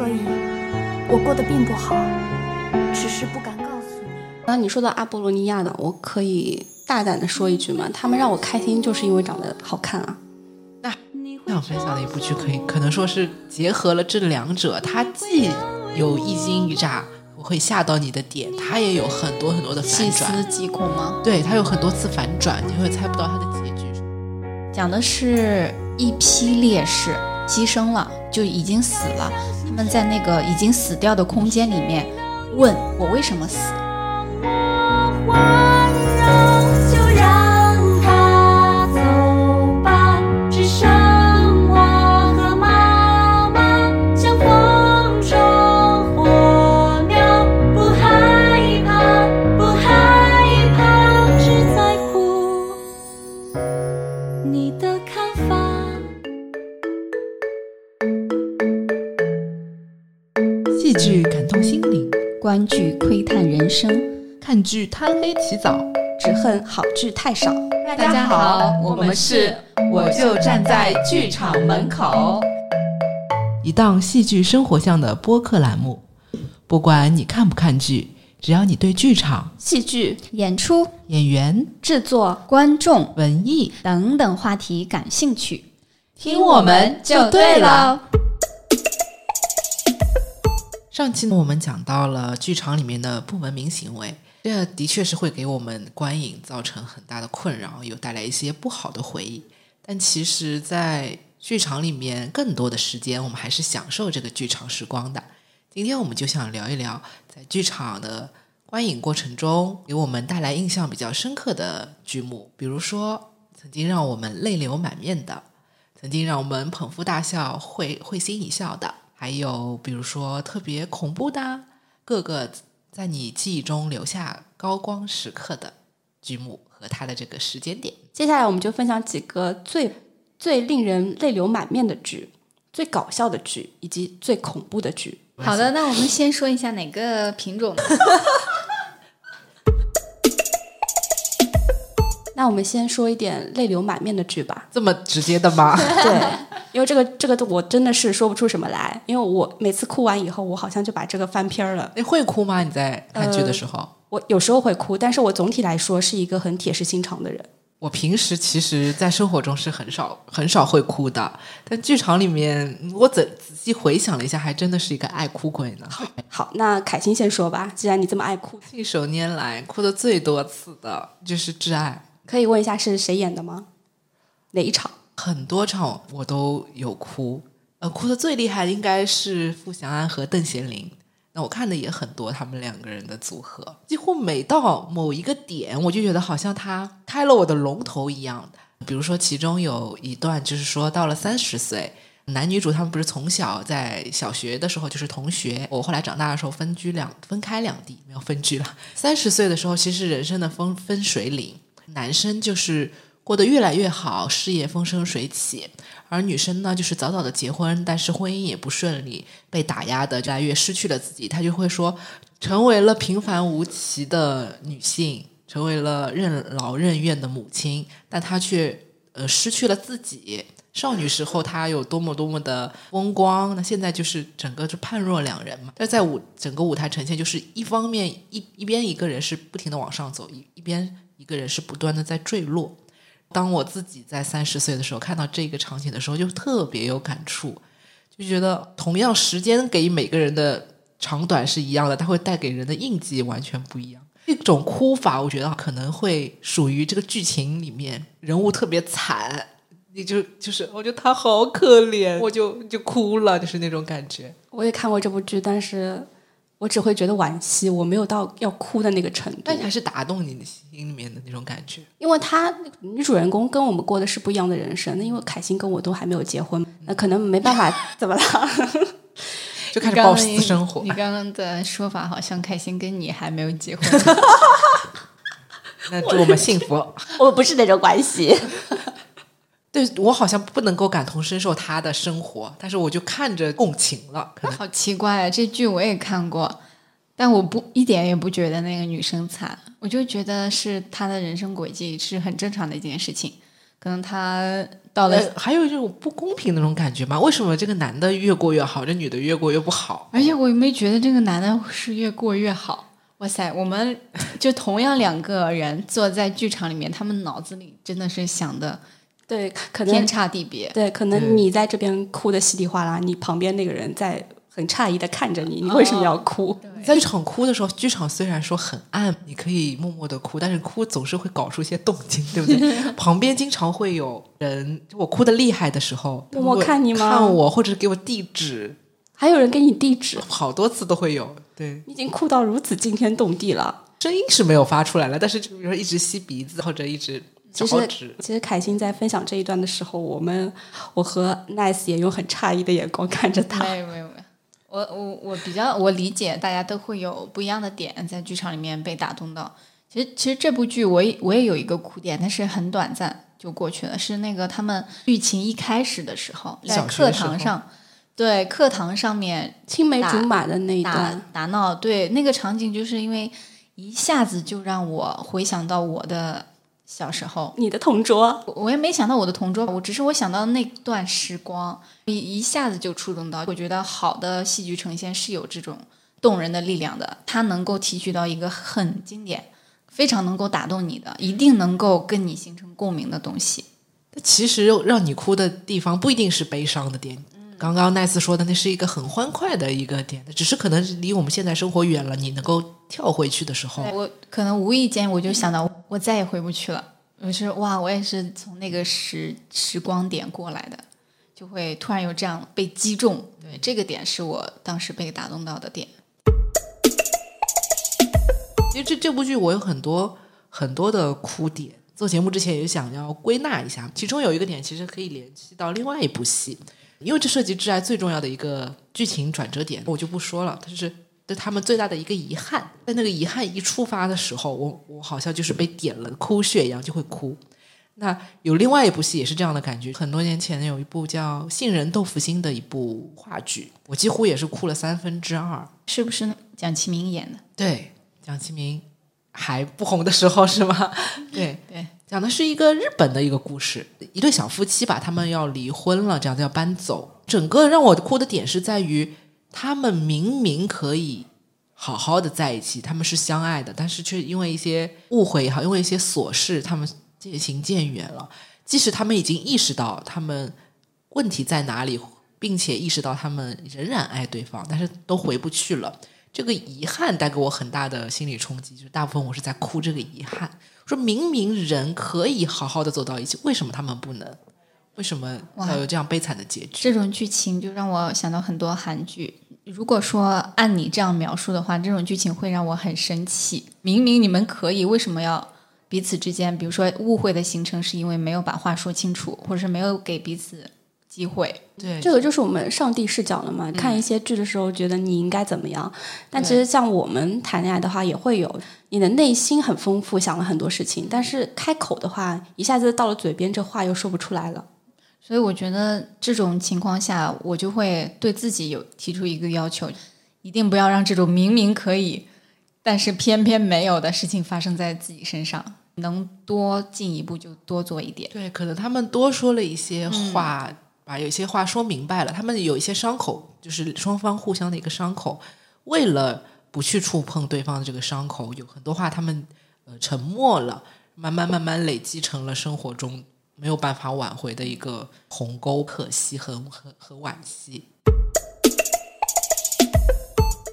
所以我过得并不好，只是不敢告诉你。那你说到阿波罗尼亚的，我可以大胆的说一句吗？他们让我开心，就是因为长得好看啊。那我分享的一部剧，可以可能说是结合了这两者，它既有一惊一乍，我会吓到你的点，它也有很多很多的反细思转，极恐吗？对，它有很多次反转，你会猜不到它的结局。讲的是一批烈士牺牲了，就已经死了，他们在那个已经死掉的空间里面问我为什么死。观剧窥探人生，看剧贪黑起早。只恨好剧太少。大家好，我们是我就站在剧场门口，一档戏剧生活向的播客栏目。不管你看不看剧，只要你对剧场、戏剧演出、演员、制作观众文艺，等等话题感兴趣，听我们就对了。上期呢，我们讲到了剧场里面的不文明行为，这的确是会给我们观影造成很大的困扰，有带来一些不好的回忆。但其实，在剧场里面，更多的时间我们还是享受这个剧场时光的。今天我们就想聊一聊，在剧场的观影过程中，给我们带来印象比较深刻的剧目，比如说曾经让我们泪流满面的，曾经让我们捧腹大笑、会会心一笑的，还有比如说特别恐怖的，各个在你记忆中留下高光时刻的剧目和它的这个时间点。接下来我们就分享几个最最令人泪流满面的剧、最搞笑的剧以及最恐怖的剧。好的，那我们先说一下哪个品种 那我们先说一点泪流满面的剧吧。这么直接的吗？对，因为这个这个我真的是说不出什么来，因为我每次哭完以后，我好像就把这个翻篇儿了。你会哭吗？你在看剧的时候？我有时候会哭，但是我总体来说是一个很铁石心肠的人。我平时其实，在生活中是很少很少会哭的，但剧场里面，我仔仔细回想了一下，还真的是一个爱哭鬼呢。好，那凯欣先说吧，既然你这么爱哭，信手拈来，哭的最多次的就是《挚爱可以问一下是谁演的吗？哪一场？》，很多场我都有哭，呃，哭的最厉害的应该是傅祥安和邓贤林。那我看的也很多，他们两个人的组合，几乎每到某一个点，我就觉得好像他开了我的龙头一样。比如说，其中有一段就是说，到了三十岁，男女主他们不是从小在小学的时候就是同学，我后来长大的时候分居两分开两地，没有分居了。三十岁的时候，其实人生的分分水岭，男生就是过得越来越好，事业风生水起，而女生呢，就是早早的结婚，但是婚姻也不顺利，被打压的越来越失去了自己，她就会说，成为了平凡无奇的女性，成为了任劳任怨的母亲，但她却呃失去了自己。少女时候她有多么多么的风光，那现在就是整个就判若两人嘛。但在舞整个舞台呈现，就是一方面一一边一个人是不停的往上走，一一边一个人是不断的在坠落。当我自己在三十岁的时候看到这个场景的时候，就特别有感触，就觉得同样时间给每个人的长短是一样的，它会带给人的印记完全不一样。这种哭法，我觉得可能会属于这个剧情里面人物特别惨，你就就是我觉得他好可怜，我就就哭了，就是那种感觉。我也看过这部剧，但是我只会觉得惋惜，我没有到要哭的那个程度但。还是打动你的心里面的那种感觉。因为她女主人公跟我们过的是不一样的人生，那因为凯欣跟我都还没有结婚，那可能没办法，怎么了？就开始报私生活你，刚刚的说法好像凯欣跟你还没有结婚，那祝我们幸福。我们不是那种关系。对我好像不能够感同身受他的生活，但是我就看着共情了。可能好奇怪啊！这剧我也看过，但我不一点也不觉得那个女生惨，我就觉得是她的人生轨迹是很正常的一件事情。可能她到了，呃，还有一种不公平的那种感觉吗？为什么这个男的越过越好，这女的越过越不好？而且我也没觉得这个男的是越过越好。哇塞，我们就同样两个人坐在剧场里面，他们脑子里真的是想的对，可能天差地别。对，可能你在这边哭的稀里哗啦，你旁边那个人在很诧异的看着你，你为什么要哭？你在剧场哭的时候，剧场虽然说很暗，你可以默默的哭，但是哭总是会搞出一些动静，对不对？旁边经常会有人，就我哭的厉害的时候，默默看你吗看我，或者是给我递纸，还有人给你递纸，好多次都会有。对，你已经哭到如此惊天动地了。声音是没有发出来了，但是就比如说一直吸鼻子或者一直其实，，其实凯欣在分享这一段的时候，我们我和 Nice 也用很诧异的眼光看着他。没有没有没有，我我我比较我理解大家都会有不一样的点在剧场里面被打动到。其实其实这部剧我也我也有一个哭点，但是很短暂就过去了。是那个他们剧情一开始的时候，在课堂上，对课堂上面青梅竹马的那一打段，打闹，对那个场景，就是因为一下子就让我回想到我的小时候。你的同桌，我我也没想到我的同桌，我只是我想到那段时光，一一下子就触动到。我觉得好的戏剧呈现是有这种动人的力量的，它能够提取到一个很经典、非常能够打动你的，一定能够跟你形成共鸣的东西。但其实让你哭的地方不一定是悲伤的点。刚刚奈斯说的那是一个很欢快的一个点，只是可能离我们现在生活远了，你能够跳回去的时候，我可能无意间我就想到，我再也回不去了。我是哇，我也是从那个时时光点过来的，就会突然有这样被击中。对，这个点是我当时被打动到的点。其实这这部剧我有很多很多的哭点，做节目之前也想要归纳一下，其中有一个点其实可以联系到另外一部戏，因为这涉及挚爱最重要的一个剧情转折点，我就不说了，它就是对他们最大的一个遗憾。在那个遗憾一触发的时候，我我好像就是被点了哭穴一样，就会哭。那有另外一部戏也是这样的感觉，很多年前有一部叫《杏仁豆腐心》的一部话剧，我几乎也是哭了三分之二。是不是蒋奇明演的？对，蒋奇明还不红的时候是吗？对 对，讲的是一个日本的一个故事，一对小夫妻吧，他们要离婚了，这样子要搬走。整个让我哭的点是在于，他们明明可以好好的在一起，他们是相爱的，但是却因为一些误会也好，因为一些琐事，他们渐行渐远了。即使他们已经意识到他们问题在哪里，并且意识到他们仍然爱对方，但是都回不去了。这个遗憾带给我很大的心理冲击，就是大部分我是在哭这个遗憾。说明明人可以好好的走到一起，为什么他们不能？为什么要有这样悲惨的结局？这种剧情就让我想到很多韩剧。如果说按你这样描述的话，这种剧情会让我很生气。明明你们可以，为什么要彼此之间，比如说误会的形成，是因为没有把话说清楚，或者是没有给彼此机会？对，这个就是我们上帝视角了嘛。看一些剧的时候，觉得你应该怎么样，但其实像我们谈恋爱的话，也会有你的内心很丰富，想了很多事情，但是开口的话，一下子到了嘴边，这话又说不出来了。所以我觉得这种情况下，我就会对自己有提出一个要求，一定不要让这种明明可以，但是偏偏没有的事情发生在自己身上。能多进一步就多做一点。对，可能他们多说了一些话，把有些话说明白了。他们有一些伤口，就是双方互相的一个伤口。为了不去触碰对方的这个伤口，有很多话他们呃沉默了，慢慢慢慢累积成了生活中没有办法挽回的一个鸿沟，可惜和和和惋惜。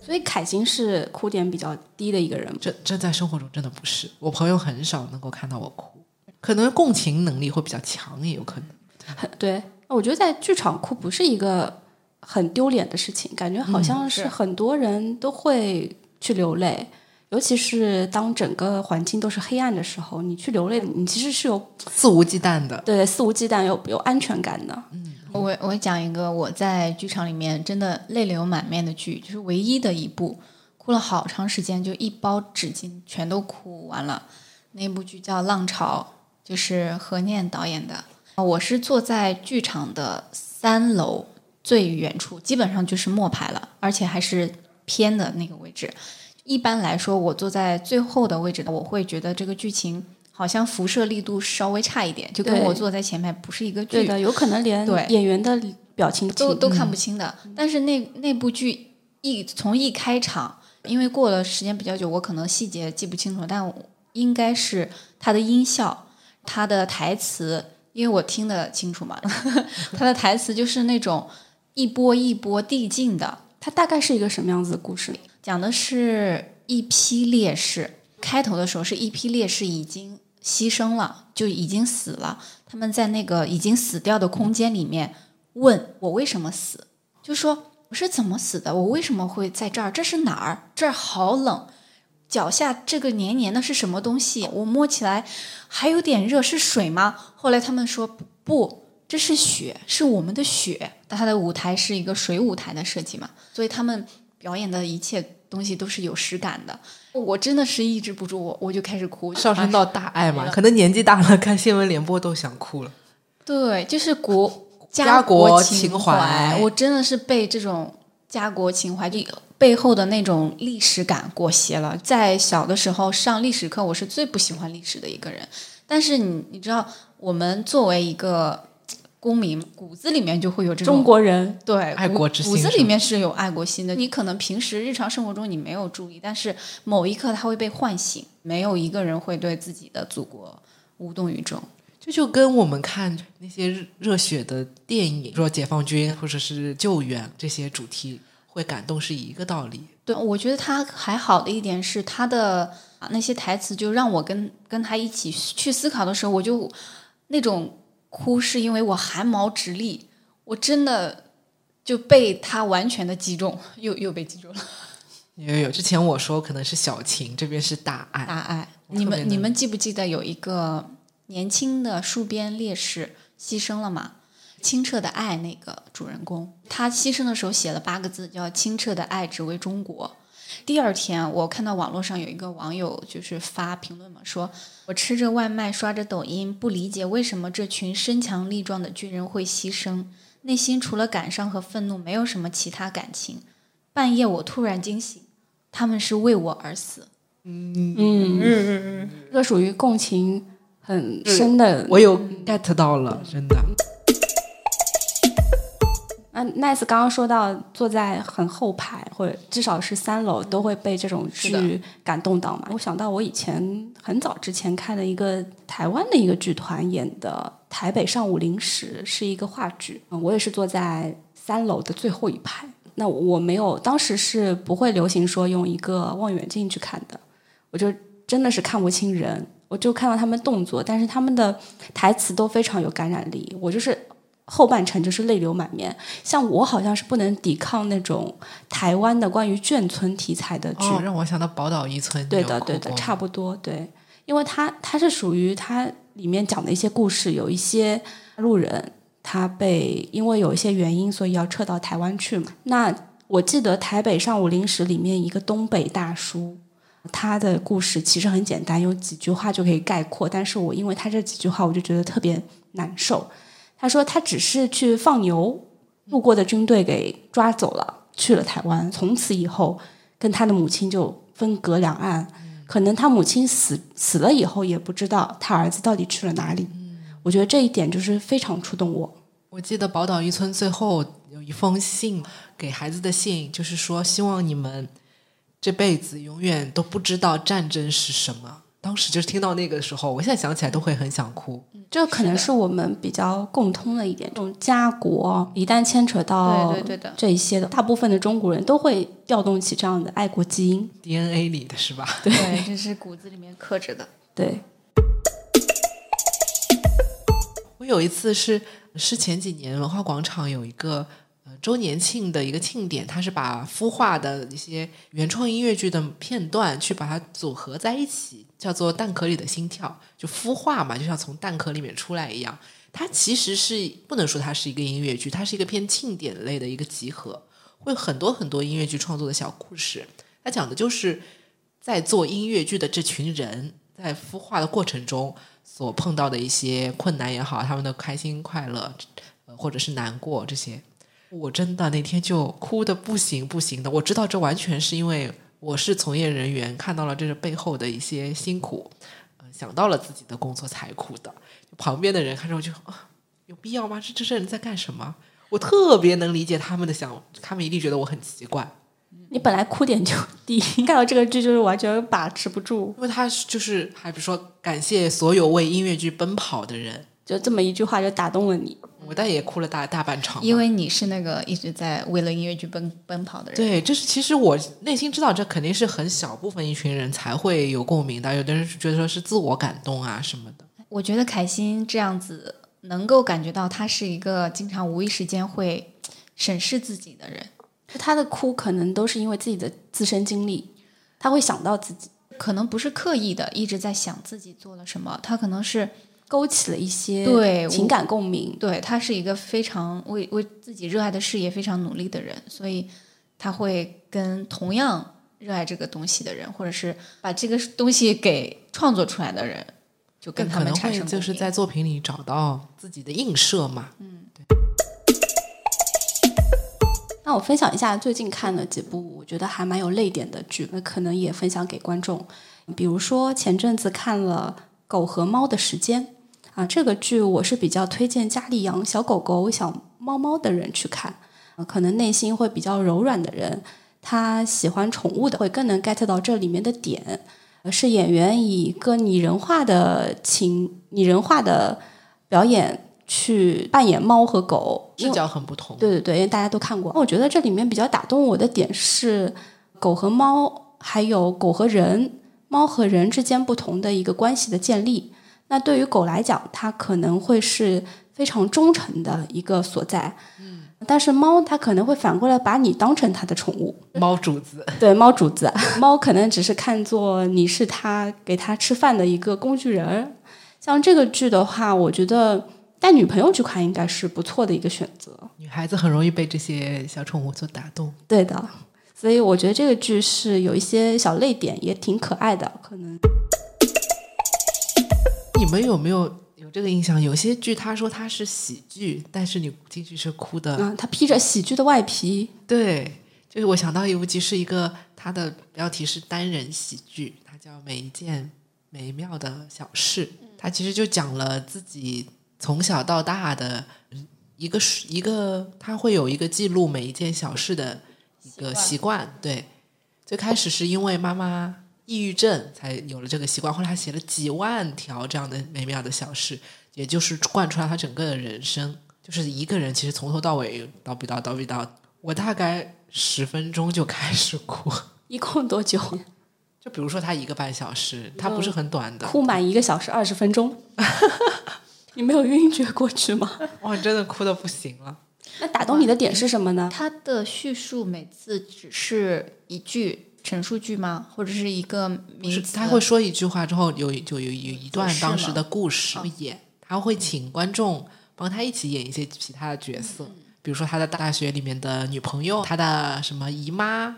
所以凯欣是哭点比较低的一个人。这这在生活中真的不是，我朋友很少能够看到我哭，可能共情能力会比较强，也有可能。很 对，我觉得在剧场哭不是一个很丢脸的事情，感觉好像是是很多人都会去流泪，尤其是当整个环境都是黑暗的时候，你去流泪，你其实是有肆无忌惮的，对肆无忌惮、有有安全感的。嗯我我讲一个我在剧场里面真的泪流满面的剧，就是唯一的一部哭了好长时间，就一包纸巾全都哭完了。那部剧叫《浪潮》，就是何念导演的。我是坐在剧场的三楼最远处，基本上就是末排了，而且还是偏的那个位置。一般来说，我坐在最后的位置，我会觉得这个剧情好像辐射力度稍微差一点，就跟我坐在前面不是一个剧，对的，有可能连对演员的表情都都看不清。清的。但是那那部剧一从一开场，因为过了时间比较久，我可能细节记不清楚，但我应该是它的音效、它的台词，因为我听得清楚嘛，它的台词就是那种一波一波递进的，它大概是一个什么样子的故事？讲的是一批烈士。开头的时候是一批烈士已经牺牲了，就已经死了。他们在那个已经死掉的空间里面问我为什么死，就说我是怎么死的，我为什么会在这儿？这是哪儿？这儿好冷，脚下这个黏黏的是什么东西？我摸起来还有点热，是水吗？后来他们说不，这是雪，是我们的雪。它的舞台是一个水舞台的设计嘛，所以他们表演的一切东西都是有实感的。我真的是抑制不住，我我就开始哭，上升到大爱嘛，可能年纪大了，看新闻联播都想哭了。对，就是国家国国情怀我真的是被这种家国情怀就背后的那种历史感裹挟了。在小的时候上历史课，我是最不喜欢历史的一个人。但是你你知道，我们作为一个公民，骨子里面就会有这种中国人对爱国之心骨子里面是有爱国心的。你可能平时日常生活中你没有注意，但是某一刻他会被唤醒。没有一个人会对自己的祖国无动于衷。这就跟我们看那些热热血的电影，说解放军或者是救援这些主题会感动是一个道理。对，我觉得他还好的一点是他的啊那些台词，就让我跟跟他一起去思考的时候，我就那种哭，是因为我汗毛直立，我真的就被他完全的击中，又又被击中了。有有有，之前我说可能是小情，这边是大爱。大爱，你们你们记不记得有一个年轻的戍边烈士牺牲了嘛？清澈的爱那个主人公，他牺牲的时候写了八个字，叫“清澈的爱只为中国”。第二天，我看到网络上有一个网友就是发评论嘛，说我吃着外卖，刷着抖音，不理解为什么这群身强力壮的军人会牺牲，内心除了感伤和愤怒，没有什么其他感情。半夜我突然惊醒，他们是为我而死。嗯嗯嗯嗯，这个属于共情很深的。我有 get 到了，真的。那 Nice 刚刚说到坐在很后排或者至少是三楼都会被这种剧感动到嘛？我想到我以前很早之前看的一个台湾的一个剧团演的《台北上午零时》，是一个话剧，嗯我也是坐在三楼的最后一排。那我没有，当时是不会流行说用一个望远镜去看的，我就真的是看不清人，我就看到他们动作，但是他们的台词都非常有感染力，我就是后半程就是泪流满面。像我好像是不能抵抗那种台湾的关于眷村题材的剧，哦，让我想到宝岛一村。对的，对的，差不多对，因为它它是属于它里面讲的一些故事，有一些路人他被因为有一些原因，所以要撤到台湾去嘛。那我记得《台北上午零时》里面一个东北大叔。他的故事其实很简单，有几句话就可以概括。但是我因为他这几句话，我就觉得特别难受。他说他只是去放牛，路过的军队给抓走了，去了台湾。从此以后，跟他的母亲就分隔两岸。可能他母亲死死了以后，也不知道他儿子到底去了哪里。我觉得这一点就是非常触动我。我记得宝岛一村最后有一封信给孩子的信，就是说希望你们这辈子永远都不知道战争是什么。当时就是听到那个时候，我现在想起来都会很想哭。这可能是我们比较共通的一点，这种家国一旦牵扯到对对对的这一些的，大部分的中国人都会调动起这样的爱国基因。DNA 里的是吧？对，这是骨子里面刻着的。对，我有一次是是前几年文化广场有一个呃周年庆的一个庆典，它是把孵化的一些原创音乐剧的片段去把它组合在一起，叫做《蛋壳里的心跳》，就孵化嘛，就像从蛋壳里面出来一样。它其实是不能说它是一个音乐剧，它是一个偏庆典类的一个集合，会很多很多音乐剧创作的小故事。它讲的就是在做音乐剧的这群人在孵化的过程中所碰到的一些困难也好，他们的开心快乐，呃，或者是难过这些，我真的那天就哭的不行不行的。我知道这完全是因为我是从业人员，看到了这个背后的一些辛苦，呃，想到了自己的工作才哭的。旁边的人看着我就啊，有必要吗？这这些人在干什么？我特别能理解他们的想，他们一定觉得我很奇怪，你本来哭点就低，看到这个剧就是完全把持不住，因为他是就是还比如说感谢所有为音乐剧奔跑的人，就这么一句话就打动了你。我倒也哭了大大半场，因为你是那个一直在为了音乐剧奔奔跑的人。对，就是其实我内心知道，这肯定是很小部分一群人才会有共鸣的。有的人是觉得说是自我感动啊什么的。我觉得凯欣这样子能够感觉到他是一个经常无意识间会审视自己的人，他的哭可能都是因为自己的自身经历，他会想到自己，可能不是刻意的一直在想自己做了什么，他可能是勾起了一些对情感共鸣。对他是一个非常为为自己热爱的事业非常努力的人，所以他会跟同样热爱这个东西的人，或者是把这个东西给创作出来的人，就跟他能们产生就是在作品里找到自己的映射嘛。嗯 那我分享一下最近看了几部我觉得还蛮有泪点的剧，那可能也分享给观众。比如说前阵子看了《狗和猫的时间》啊，这个剧我是比较推荐家里养小狗狗、小猫猫的人去看，啊可能内心会比较柔软的人，他喜欢宠物的会更能 get 到这里面的点。呃是演员以一个拟人化的情、拟人化的表演去扮演猫和狗，视角很不同，对对对，因为大家都看过。我觉得这里面比较打动我的点是狗和猫，还有狗和人、猫和人之间不同的一个关系的建立。那对于狗来讲，它可能会是非常忠诚的一个所在。嗯，但是猫它可能会反过来把你当成它的宠物。猫主子对猫主子，猫可能只是看作你是它给它吃饭的一个工具人儿。像这个剧的话，我觉得带女朋友去看应该是不错的一个选择。女孩子很容易被这些小宠物所打动。对的，所以我觉得这个剧是有一些小泪点，也挺可爱的。可能你们有没有有这个印象？有些剧他说它是喜剧，但是你进去是哭的。嗯，它披着喜剧的外皮，对，就是我想到一部剧是一个，它的标题是单人喜剧，它叫《每一件美妙的小事》，它其实就讲了自己从小到大的一个是一个，他会有一个记录每一件小事的一个习惯。对，最开始是因为妈妈抑郁症才有了这个习惯，后来他写了几万条这样的美妙的小事，也就是贯穿了他整个的人生。就是一个人，其实从头到尾叨逼叨叨逼叨，我大概十分钟就开始哭。一共多久？就比如说他一个半小时，他不是很短的，哭满一个小时二十分钟，你没有晕厥过去吗？哇，真的哭的不行了。那打动你的点是什么呢？他的叙述每次只是一句陈述句吗？或者是一个名是词？他会说一句话之后，有就有有一段当时的故事会演，他会请观众帮他一起演一些其他的角色，比如说他的大学里面的女朋友，他的什么姨妈啊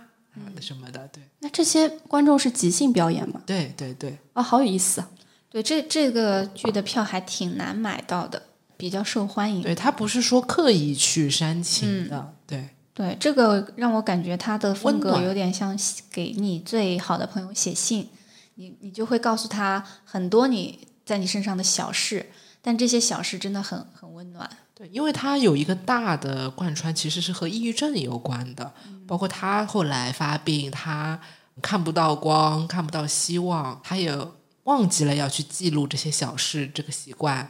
什么的，对那这些观众是即兴表演吗？对对对，啊，好有意思啊！对这这个剧的票还挺难买到的，比较受欢迎。对他不是说刻意去煽情的，对对，这个让我感觉他的风格有点像写给你最好的朋友写信，你你就会告诉他很多你在你身上的小事，但这些小事真的很很温暖。对，因为他有一个大的贯穿，其实是和抑郁症有关的，包括他后来发病，他看不到光，看不到希望，他也忘记了要去记录这些小事这个习惯。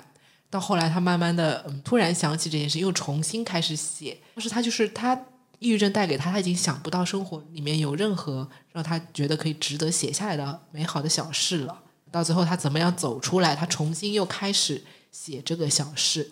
到后来，他慢慢的、嗯、突然想起这件事，又重新开始写。就是他，就是他抑郁症带给他，他已经想不到生活里面有任何让他觉得可以值得写下来的美好的小事了。到最后，他怎么样走出来？他重新又开始写这个小事。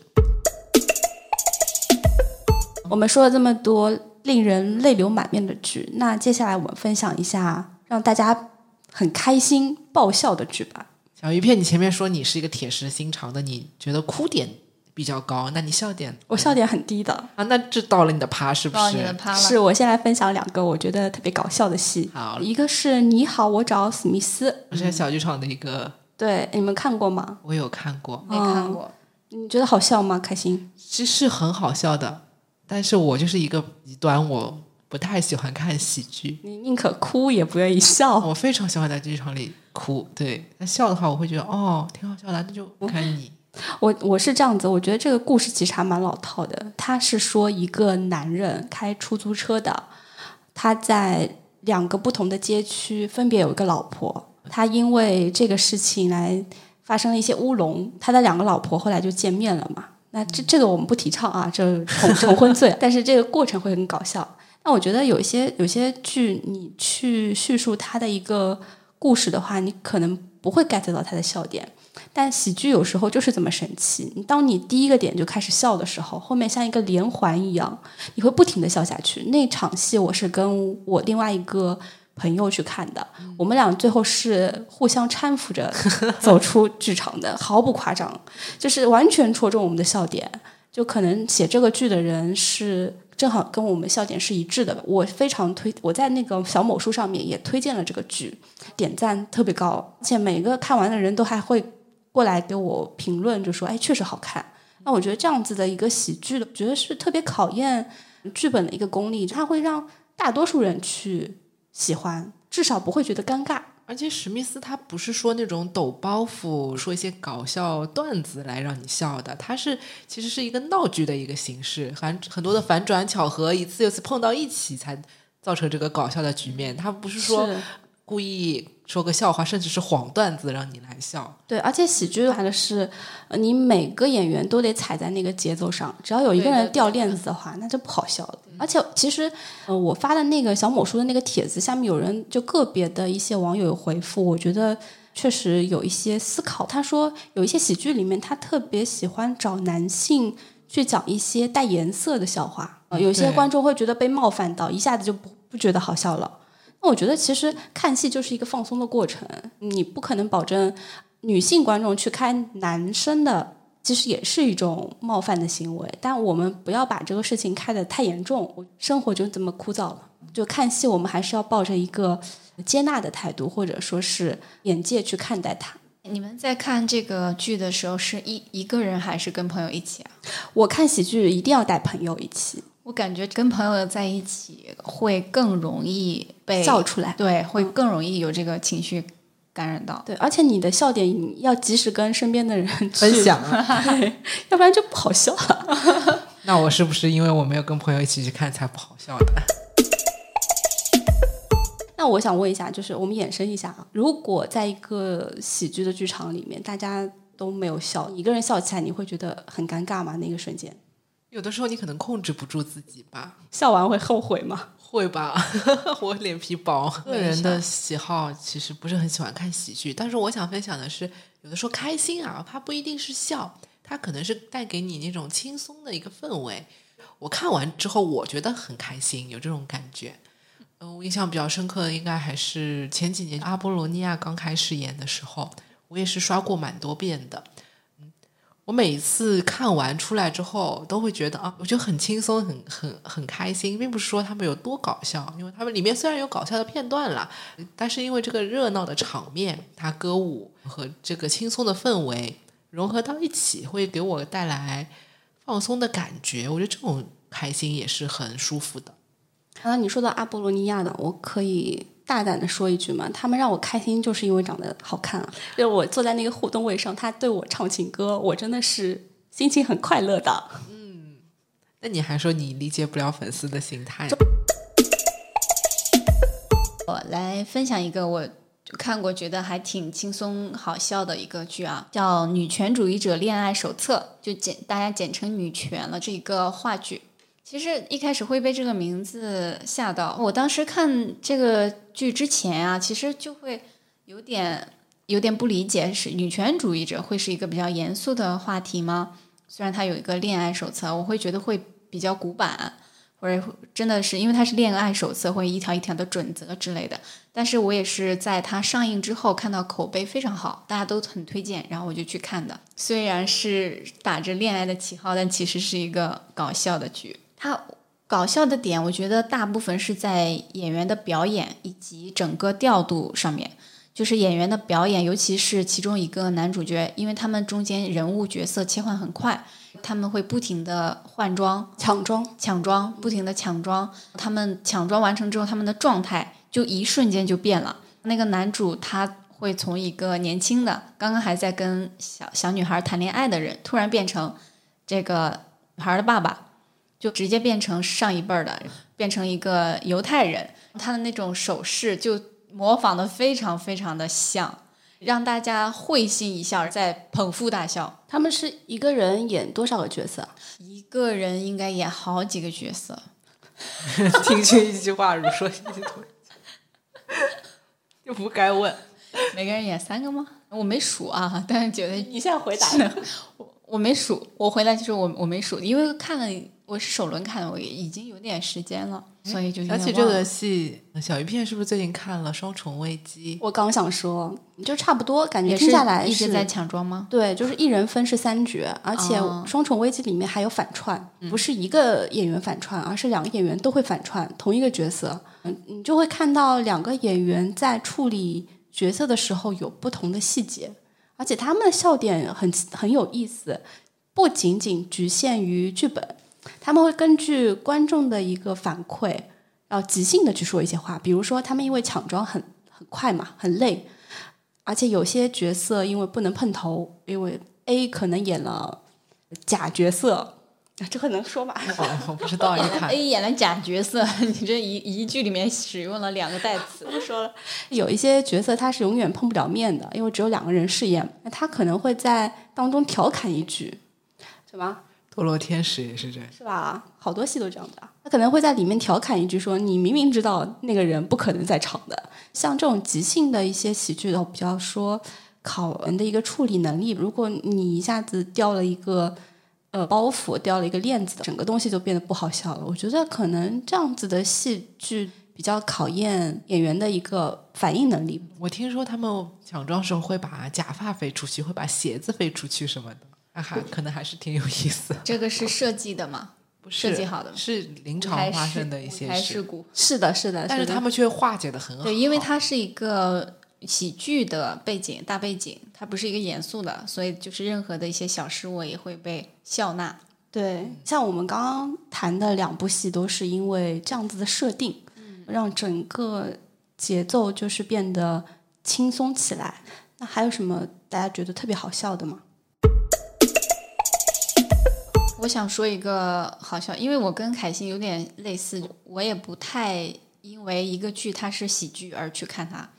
我们说了这么多令人泪流满面的剧，那接下来我们分享一下让大家很开心爆笑的剧吧。小鱼片，你前面说你是一个铁石心肠的，你觉得哭点比较高，那你笑点我笑点很低的，啊？那这到了你的趴是不是到你的是？趴了，是我先来分享两个我觉得特别搞笑的戏。好一个是《你好，我找史密斯》，这是小剧场的一个，对，你们看过吗？我有看过，没看过。你觉得好笑吗？开心？其实是很好笑的，但是我就是一个极端，我不太喜欢看喜剧，你宁可哭也不愿意笑。我非常喜欢在剧场里哭。对，那笑的话，我会觉得哦，挺好笑的，那就看你。我我是这样子，我觉得这个故事其实还蛮老套的。他是说一个男人开出租车的，他在两个不同的街区分别有一个老婆，他因为这个事情来发生了一些乌龙，他的两个老婆后来就见面了嘛。那这这个我们不提倡啊，这重重婚罪，但是这个过程会很搞笑。那我觉得有些有些剧，你去叙述他的一个故事的话，你可能不会 get 到他的笑点。但喜剧有时候就是这么神奇，当你第一个点就开始笑的时候，后面像一个连环一样，你会不停的笑下去。那场戏我是跟我另外一个朋友去看的，我们俩最后是互相搀扶着走 出剧场的，毫不夸张，就是完全戳中我们的笑点。就可能写这个剧的人是正好跟我们笑点是一致的，我非常推，我在那个小某书上面也推荐了这个剧，点赞特别高，而且每个看完的人都还会。过来给我评论，就说：“哎，确实好看。”那我觉得这样子的一个喜剧的，觉得是特别考验剧本的一个功力，它会让大多数人去喜欢，至少不会觉得尴尬。而且史密斯他不是说那种抖包袱，说一些搞笑段子来让你笑的，他是其实是一个闹剧的一个形式，很很多的反转巧合，一次又次碰到一起才造成这个搞笑的局面。他不是说故意。说个笑话，甚至是黄段子，让你来笑。对，而且喜剧的话是，你每个演员都得踩在那个节奏上，只要有一个人掉链子的话，那就不好笑了。而且，其实，呃，我发的那个小某书的那个帖子下面有人就个别的一些网友有回复，我觉得确实有一些思考。他说，有一些喜剧里面，他特别喜欢找男性去讲一些带颜色的笑话，有些观众会觉得被冒犯到，一下子就不不觉得好笑了。那我觉得其实看戏就是一个放松的过程，你不可能保证女性观众去看男生的，其实也是一种冒犯的行为。但我们不要把这个事情开得太严重，生活就这么枯燥了。就看戏，我们还是要抱着一个接纳的态度，或者说是眼界去看待它。你们在看这个剧的时候，是一一个人还是跟朋友一起啊？我看喜剧一定要带朋友一起。我感觉跟朋友在一起会更容易被笑出来，对，会更容易有这个情绪感染到。对，而且你的笑点要及时跟身边的人 分享啊，要不然就不好笑了。那我是不是因为我没有跟朋友一起去看才不好笑的？那我想问一下，就是我们延伸一下啊，如果在一个喜剧的剧场里面，大家都没有笑，一个人笑起来，你会觉得很尴尬吗？那个瞬间？有的时候你可能控制不住自己吧，笑完会后悔吗？会吧，我脸皮薄。个人的喜好其实不是很喜欢看喜剧，但是我想分享的是，有的时候开心啊，它不一定是笑，它可能是带给你那种轻松的一个氛围。我看完之后，我觉得很开心，有这种感觉。嗯，我印象比较深刻的应该还是前几年阿波罗尼亚刚开始演的时候，我也是刷过蛮多遍的。我每次看完出来之后，都会觉得啊，我就很轻松，很很很开心，并不是说他们有多搞笑，因为他们里面虽然有搞笑的片段啦，但是因为这个热闹的场面，它歌舞和这个轻松的氛围融合到一起，会给我带来放松的感觉。我觉得这种开心也是很舒服的。啊，你说到阿波罗尼亚的，我可以。大胆的说一句嘛，他们让我开心，就是因为长得好看啊！就我坐在那个互动位上，他对我唱情歌，我真的是心情很快乐的。嗯，那你还说你理解不了粉丝的心态？我来分享一个我看过觉得还挺轻松好笑的一个剧啊，叫《女权主义者恋爱手册》，就简大家简称“女权”了。这一个话剧。其实一开始会被这个名字吓到。我当时看这个剧之前啊，其实就会有点有点不理解，是女权主义者会是一个比较严肃的话题吗？虽然它有一个恋爱手册，我会觉得会比较古板，或者真的是因为它是恋爱手册，会一条一条的准则之类的。但是我也是在它上映之后看到口碑非常好，大家都很推荐，然后我就去看的。虽然是打着恋爱的旗号，但其实是一个搞笑的剧。它搞笑的点，我觉得大部分是在演员的表演以及整个调度上面。就是演员的表演，尤其是其中一个男主角，因为他们中间人物角色切换很快，他们会不停的换装、抢装，抢装，不停的抢装。他们抢装完成之后，他们的状态就一瞬间就变了。那个男主他会从一个年轻的，刚刚还在跟小小女孩谈恋爱的人，突然变成这个女孩的爸爸，就直接变成上一辈儿的，变成一个犹太人。他的那种手势就模仿的非常非常的像，让大家会心一笑，再捧腹大笑。他们是一个人演多少个角色？一个人应该演好几个角色 听君一句话，如说一句话，就不该问。每个人演三个吗？我没数啊，但是觉得你现在回答 我我没数，我回来就是我我没数，因为看了我是首轮看的，我已经有点时间了，所以就有而且这个戏，小鱼片是不是最近看了《双重危机》？我刚想说，就差不多，感觉听下来是一直在抢装吗？对，就是一人分饰三角，而且哦《双重危机》里面还有反串，不是一个演员反串，而是两个演员都会反串同一个角色。嗯，你就会看到两个演员在处理角色的时候有不同的细节，而且他们的笑点很很有意思，不仅仅局限于剧本，他们会根据观众的一个反馈，要即兴的去说一些话。比如说，他们因为抢妆很很快嘛，很累，而且有些角色因为不能碰头，因为 A 可能演了假角色，这个能说吧？哦我不知道，你看 A 演了假角色，你这一一句里面使用了两个代词，不说了。有一些角色他是永远碰不了面的，因为只有两个人饰演，那他可能会在当中调侃一句，什么？堕落天使也是这样。是吧？好多戏都这样的，他可能会在里面调侃一句说：“你明明知道那个人不可能在场的。”像这种即兴的一些喜剧的，比较说考人的一个处理能力。如果你一下子掉了一个呃包袱，掉了一个链子，整个东西就变得不好笑了。我觉得可能这样子的戏剧比较考验演员的一个反应能力。我听说他们抢妆时候会把假发飞出去，会把鞋子飞出去什么的，那还可能还是挺有意思。这个是设计的吗？不是设计好的是临场发生的一些事事故。是的，是的，的但是他们却化解的很好。对，因为它是一个喜剧的背景，大背景，它不是一个严肃的，所以就是任何的一些小失误也会被笑纳。对，像我们刚刚谈的两部戏，都是因为这样子的设定，让整个节奏就是变得轻松起来。那还有什么大家觉得特别好笑的吗？我想说一个好笑，因为我跟凯欣有点类似，我也不太因为一个剧它是喜剧而去看它，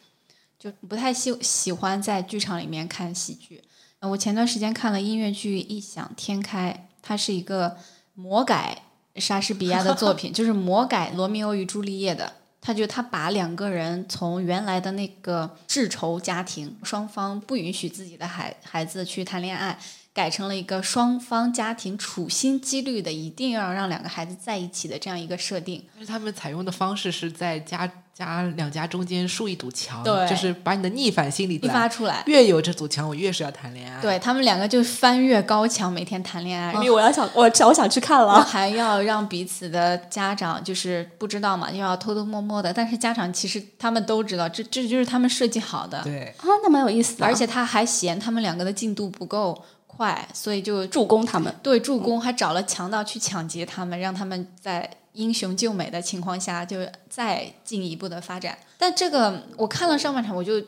就不太喜喜欢在剧场里面看喜剧。我前段时间看了音乐剧《异想天开》，它是一个魔改莎士比亚的作品，就是魔改《罗密欧与朱丽叶》的。他就他把两个人从原来的那个世仇家庭，双方不允许自己的孩孩子去谈恋爱，改成了一个双方家庭处心积虑的，一定要让两个孩子在一起的这样一个设定。但是他们采用的方式是在家家两家中间竖一堵墙，对就是把你的逆反心理激发出来，越有这堵墙，我越是要谈恋爱。对他们两个就翻越高墙，每天谈恋爱，因为我要想，我我想去看了。还要让彼此的家长就是不知道嘛，又要偷偷摸摸的，但是家长其实他们都知道，这这就是他们设计好的。对，啊，那蛮有意思的，而且他还嫌他们两个的进度不够快，所以就助攻他们。对助攻，还找了强盗去抢劫他们，让他们在英雄救美的情况下，就再进一步的发展。但这个我看了上半场，我就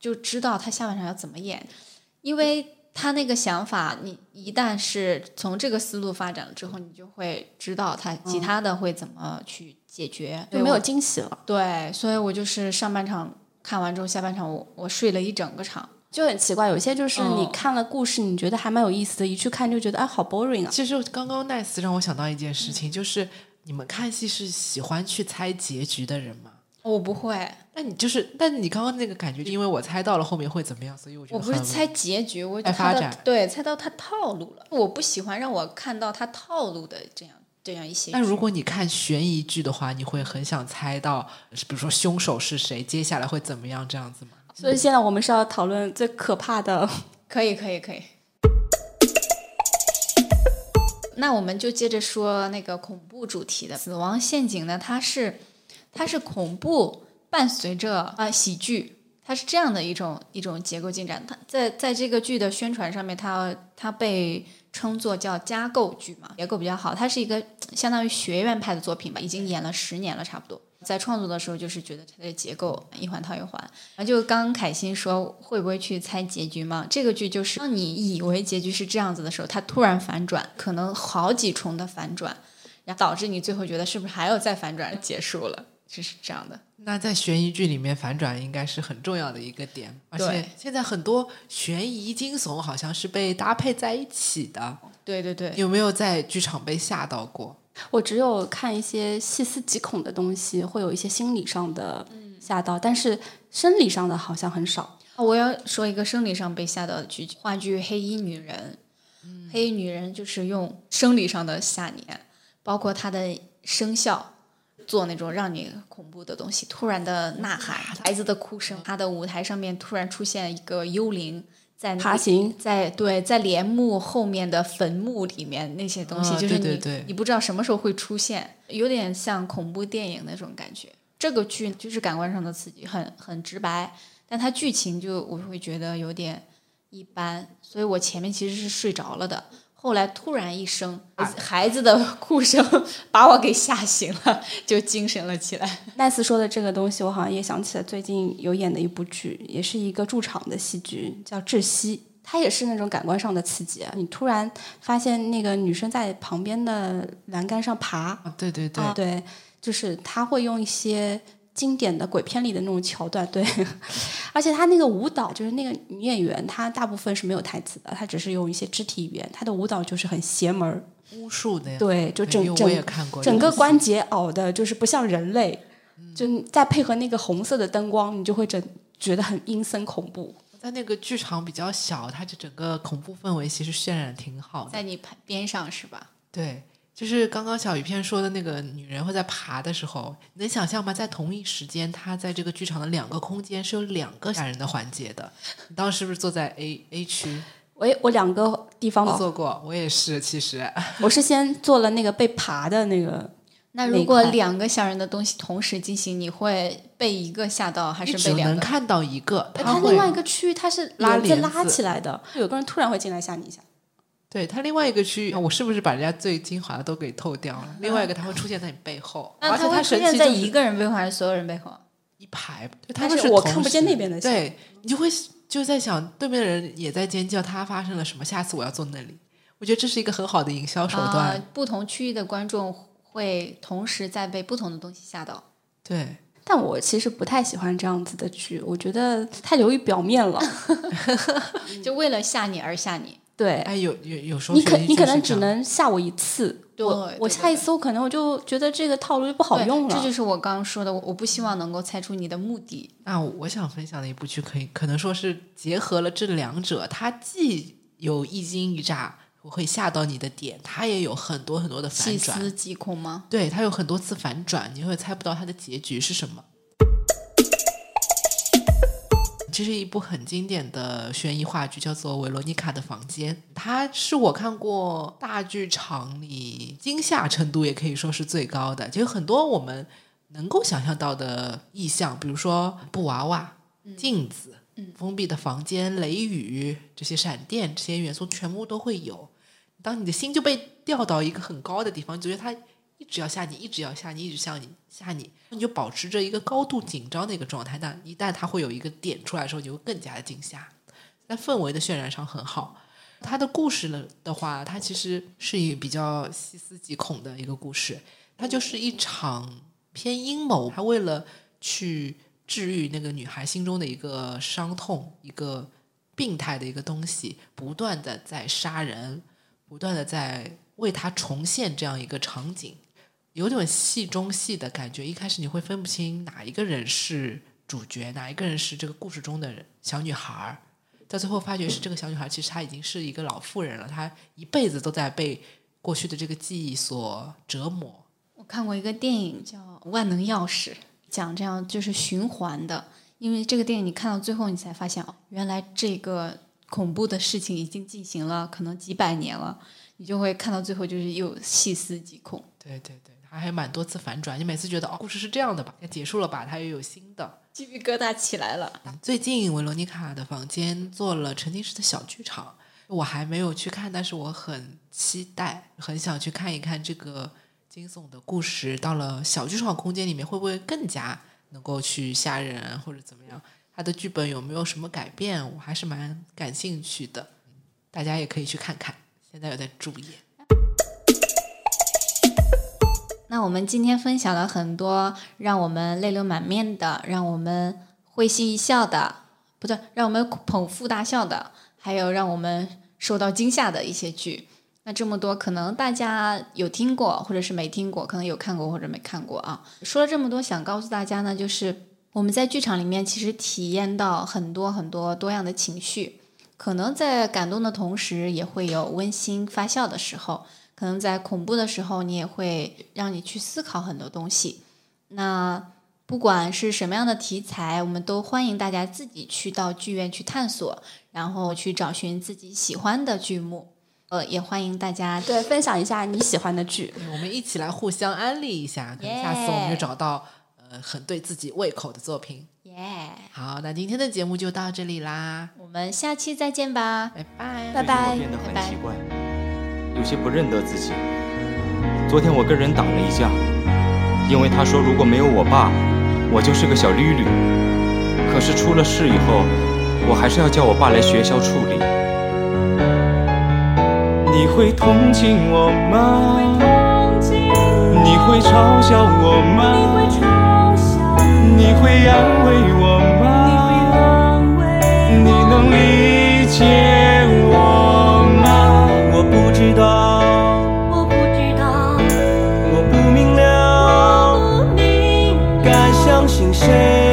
就知道他下半场要怎么演，因为他那个想法，你一旦是从这个思路发展了之后，你就会知道他其他的会怎么去解决，就没有惊喜了，对，所以我就是上半场看完之后，下半场我我睡了一整个场。就很奇怪。有些就是你嗯看了故事，你觉得还蛮有意思的，一去看就觉得哎，好 boring 啊。其实刚刚 Nice 让我想到一件事情，就是你们看戏是喜欢去猜结局的人吗？我不会，那你就是，但你刚刚那个感觉，因为我猜到了后面会怎么样，所以我觉得我不是猜结局，我猜发展对猜到他套路了。我不喜欢让我看到他套路的这样这样一些剧。那如果你看悬疑剧的话，你会很想猜到，比如说凶手是谁，接下来会怎么样这样子吗？所以现在我们是要讨论最可怕的。可以可以可以，那我们就接着说那个恐怖主题的《死亡陷阱》呢，它是它是恐怖伴随着啊、呃喜剧。它是这样的一种一种结构进展。它在在这个剧的宣传上面，它它被称作叫加构剧嘛，结构比较好。它是一个相当于学院派的作品吧，已经演了十年了，差不多。在创作的时候，就是觉得它的结构一环套一环。然后就刚刚凯欣说会不会去猜结局嘛？这个剧就是当你以为结局是这样子的时候，它突然反转，可能好几重的反转，然后导致你最后觉得是不是还要再反转结束了？就是这样的。那在悬疑剧里面，反转应该是很重要的一个点，而且对现在很多悬疑惊悚好像是被搭配在一起的。对对对，有没有在剧场被吓到过？我只有看一些细思极恐的东西，会有一些心理上的吓到，但是生理上的好像很少。我要说一个生理上被吓到的剧，话剧《黑衣女人》。黑衣女人就是用生理上的吓你，包括她的声效，做那种让你恐怖的东西，突然的呐喊，孩子的哭声，她的舞台上面突然出现一个幽灵。在爬行在对，在帘幕后面的坟墓里面那些东西，啊就是你你不知道什么时候会出现，有点像恐怖电影那种感觉。这个剧就是感官上的刺激，很很直白，但它剧情就我会觉得有点一般，所以我前面其实是睡着了的。后来突然一声孩子的哭声 把我给吓醒了，就精神了起来。奈斯说的这个东西，我好像也想起了最近有演的一部剧，也是一个驻场的戏剧，叫《窒息》。它也是那种感官上的刺激啊！你突然发现那个女生在旁边的栏杆上爬，啊，对对对，啊，对，就是他会用一些经典的鬼片里的那种桥段，对，而且他那个舞蹈，就是那个女演员，她大部分是没有台词的，她只是用一些肢体语言，她的舞蹈就是很邪门儿，巫术的呀。对，就整整看过整个个关节凹的，就是不像人类，就再配合那个红色的灯光，你就会整觉得很阴森恐怖。在那个剧场比较小，它就整个恐怖氛围其实渲染得挺好的。在你旁边上是吧？对，就是刚刚小鱼片说的那个女人会在爬的时候，你能想象吗？在同一时间，她在这个剧场的两个空间是有两个吓人的环节的。你当时是不是坐在 A A 区？我也我两个地方都坐过，我也是。其实我是先做了那个被爬的那个，那如果两个吓人的东西同时进行，你会被一个吓到，还是被两个？能看到一个，它另外一个区域它是拉拉起来的，有个人突然会进来吓你一下。对它另外一个区域，我是不是把人家最精华的都给透掉了？另外一个它会出现在你背后，那而且它它会出现在一个人背后还是所有人背后？一排，他是我看不见那边的对你就会就在想，对面的人也在尖叫，他发生了什么？下次我要坐那里。我觉得这是一个很好的营销手段。啊不同区域的观众会同时在被不同的东西吓到。对，但我其实不太喜欢这样子的剧，我觉得太流于表面了。就为了吓你而吓你。对，哎，有有有时候你可你可能只能吓我一次，对我我下一次我可能我就觉得这个套路就不好用了。这就是我刚刚说的，我我不希望能够猜出你的目的。那我想分享的一部剧，可以可能说是结合了这两者，它既有一惊一乍我会吓到你的点，它也有很多很多的反转细。思极恐吗？对，它有很多次反转，你会猜不到它的结局是什么。这是一部很经典的悬疑话剧，叫做《维罗妮卡的房间》。它是我看过大剧场里惊吓程度也可以说是最高的，就有很多我们能够想象到的意象，比如说布娃娃、镜子、封闭的房间、雷雨这些闪电这些元素全部都会有。当你的心就被调到一个很高的地方，你就觉得它一直要吓你，一直要吓你，一直吓你，吓你，你就保持着一个高度紧张的一个状态。但一旦它会有一个点出来的时候，你会更加的惊吓。在氛围的渲染上很好。它的故事呢的话，它其实是一比较细思极恐的一个故事。它就是一场偏阴谋，他为了去治愈那个女孩心中的一个伤痛，一个病态的一个东西，不断的在杀人，不断的在为他重现这样一个场景，有种戏中戏的感觉。一开始你会分不清哪一个人是主角，哪一个人是这个故事中的人小女孩儿。到最后发觉是这个小女孩，其实她已经是一个老妇人了，她一辈子都在被过去的这个记忆所折磨。我看过一个电影叫《万能钥匙》，讲这样就是循环的。因为这个电影你看到最后，你才发现哦，原来这个恐怖的事情已经进行了可能几百年了，你就会看到最后就是又细思极恐。对对对，还还蛮多次反转，你每次觉得哦，故事是这样的吧，要结束了吧，它又有新的。鸡皮疙瘩起来了。最近维罗妮卡的房间做了沉浸式的小剧场，我还没有去看，但是我很期待，很想去看一看这个惊悚的故事到了小剧场空间里面会不会更加能够去吓人或者怎么样？它的剧本有没有什么改变？我还是蛮感兴趣的，大家也可以去看看。现在有在注意。那我们今天分享了很多让我们泪流满面的，让我们会心一笑的，不对，让我们捧腹大笑的，还有让我们受到惊吓的一些剧。那这么多，可能大家有听过，或者是没听过，可能有看过或者没看过啊。说了这么多，想告诉大家呢，就是我们在剧场里面其实体验到很多很多多样的情绪，可能在感动的同时，也会有温馨发笑的时候。可能在恐怖的时候，你也会让你去思考很多东西。那不管是什么样的题材，我们都欢迎大家自己去到剧院去探索，然后去找寻自己喜欢的剧目。呃，也欢迎大家对分享一下你喜欢的剧。我们一起来互相安利一下，可能下次我们就找到呃很对自己胃口的作品。耶！好，那今天的节目就到这里啦，我们下期再见吧。拜拜，拜拜有些不认得自己。昨天我跟人打了一架，因为他说如果没有我爸，我就是个小绿绿。可是出了事以后，我还是要叫我爸来学校处理。你会同情我吗？你会嘲笑我吗？你会安慰我吗？你能理解？我不知道，我不知道，我不明了，不明。该相信谁？